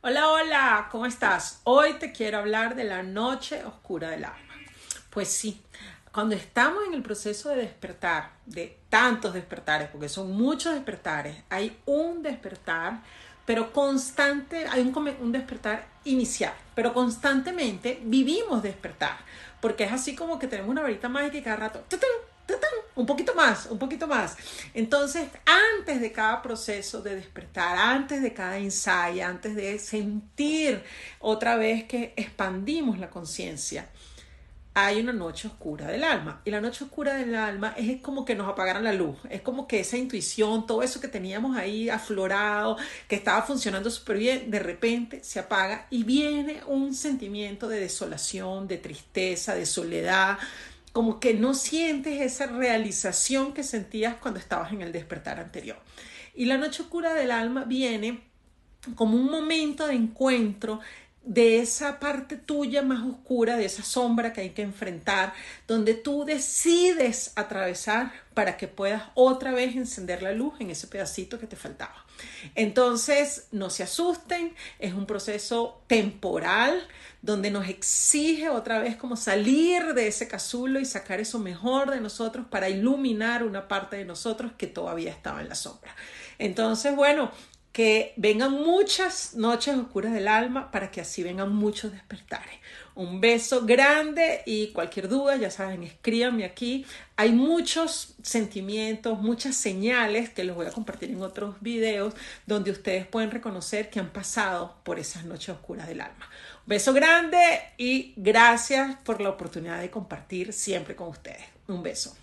Hola, hola, ¿cómo estás? Hoy te quiero hablar de la noche oscura del alma. Pues sí, cuando estamos en el proceso de despertar, de tantos despertares, porque son muchos despertares, hay un despertar, pero constante, hay un, un despertar inicial, pero constantemente vivimos despertar, porque es así como que tenemos una varita mágica y cada rato, un poquito más, un poquito más. Entonces, antes de cada proceso de despertar, antes de cada ensayo, antes de sentir otra vez que expandimos la conciencia, hay una noche oscura del alma. Y la noche oscura del alma es como que nos apagaran la luz. Es como que esa intuición, todo eso que teníamos ahí aflorado, que estaba funcionando súper bien, de repente se apaga y viene un sentimiento de desolación, de tristeza, de soledad, como que no sientes esa realización que sentías cuando estabas en el despertar anterior. Y la noche oscura del alma viene como un momento de encuentro de esa parte tuya más oscura, de esa sombra que hay que enfrentar, donde tú decides atravesar para que puedas otra vez encender la luz en ese pedacito que te faltaba. Entonces, no se asusten, es un proceso temporal donde nos exige otra vez como salir de ese casulo y sacar eso mejor de nosotros para iluminar una parte de nosotros que todavía estaba en la sombra. Entonces, bueno, que vengan muchas noches oscuras del alma para que así vengan muchos despertares. Un beso grande y cualquier duda, ya saben, escríbanme aquí. Hay muchos sentimientos, muchas señales que les voy a compartir en otros videos donde ustedes pueden reconocer que han pasado por esas noches oscuras del alma. Un beso grande y gracias por la oportunidad de compartir siempre con ustedes. Un beso.